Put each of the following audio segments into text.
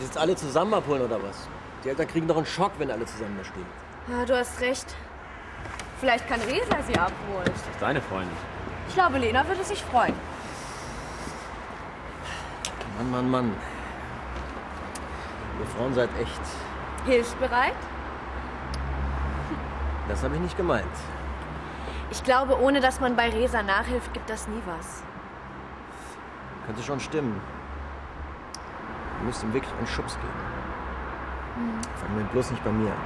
jetzt alle zusammen abholen oder was? Die Eltern kriegen doch einen Schock, wenn alle zusammen da stehen. Ja, du hast recht. Vielleicht kann Resa sie abholen. Das ist deine Freundin. Ich glaube, Lena würde sich freuen. Mann, Mann, Mann. Ihr Frauen seid echt. Hilfsbereit? Das habe ich nicht gemeint. Ich glaube, ohne dass man bei Resa nachhilft, gibt das nie was. Könnte schon stimmen. Du müsst ihm wirklich einen Schubs geben. Hm. Fang mir bloß nicht bei mir an.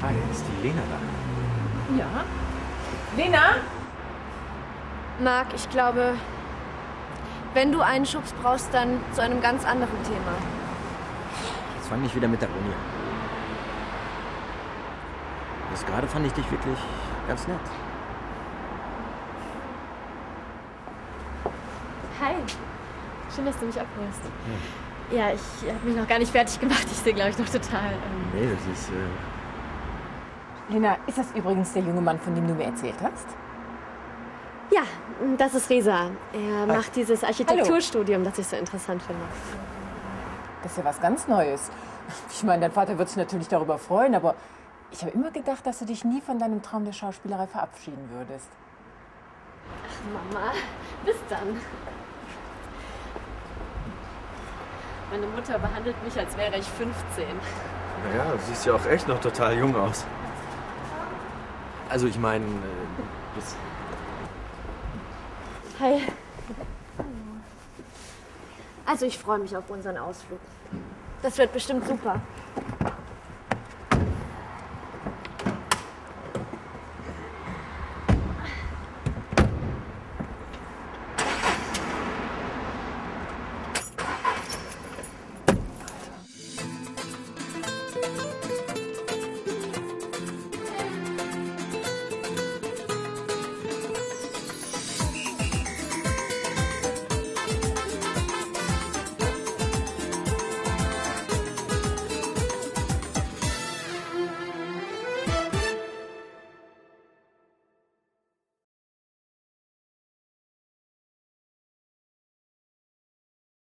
Hi, ist die Lena da? Ja. Lena? Marc, ich glaube, wenn du einen Schubs brauchst, dann zu einem ganz anderen Thema. Jetzt fang nicht wieder mit der Uni an. Bis gerade fand ich dich wirklich ganz nett. Hi. Schön, dass du mich abholst. Ja, ich habe mich noch gar nicht fertig gemacht. Ich sehe, glaube ich, noch total. Ähm, Nee, das ist. Äh, Lena, ist das übrigens der junge Mann, von dem du mir erzählt hast? ja, das ist Resa. Er macht dieses Architekturstudium, das ich so interessant finde. Das ist ja was ganz Neues. Ich meine, dein Vater wird sich natürlich darüber freuen, aber ich habe immer gedacht, dass du dich nie von deinem Traum der Schauspielerei verabschieden würdest. Mama, bis dann. Meine Mutter behandelt mich, als wäre ich 15. Naja, du siehst ja auch echt noch total jung aus. Also ich meine, äh, das Hi. Also ich freue mich auf unseren Ausflug. Das wird bestimmt super.